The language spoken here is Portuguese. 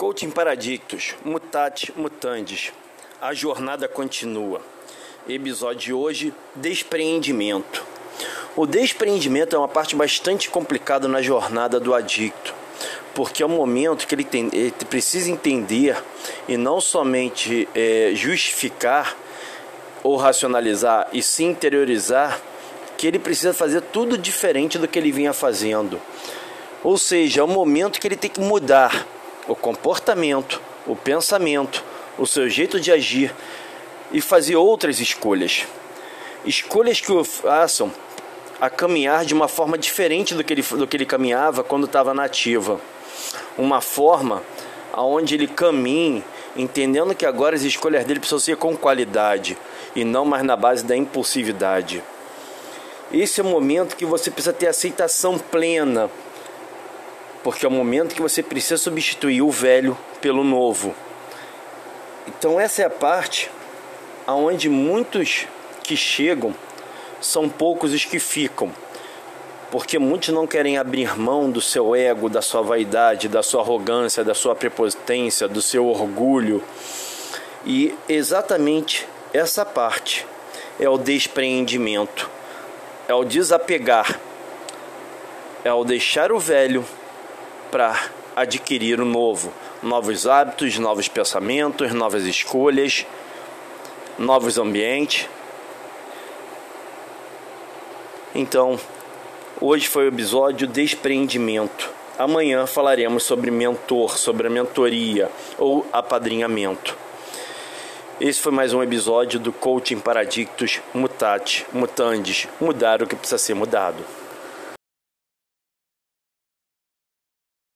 Coaching Paradictus, Mutate Mutandis. A jornada continua. Episódio de hoje: Despreendimento. O despreendimento é uma parte bastante complicada na jornada do adicto, porque é o momento que ele, tem, ele precisa entender e não somente é, justificar ou racionalizar, e se interiorizar que ele precisa fazer tudo diferente do que ele vinha fazendo. Ou seja, é o momento que ele tem que mudar o comportamento, o pensamento, o seu jeito de agir e fazer outras escolhas. Escolhas que o façam a caminhar de uma forma diferente do que ele, do que ele caminhava quando estava na ativa. Uma forma aonde ele caminhe entendendo que agora as escolhas dele precisam ser com qualidade e não mais na base da impulsividade. Esse é o momento que você precisa ter aceitação plena porque é o momento que você precisa substituir o velho pelo novo. Então essa é a parte aonde muitos que chegam são poucos os que ficam. Porque muitos não querem abrir mão do seu ego, da sua vaidade, da sua arrogância, da sua prepotência, do seu orgulho. E exatamente essa parte é o despreendimento, é o desapegar, é o deixar o velho para adquirir o novo, novos hábitos, novos pensamentos, novas escolhas, novos ambientes. Então, hoje foi o episódio Despreendimento. Amanhã falaremos sobre mentor, sobre a mentoria ou apadrinhamento. Esse foi mais um episódio do Coaching Paradictus Mutate, Mutandis, mudar o que precisa ser mudado.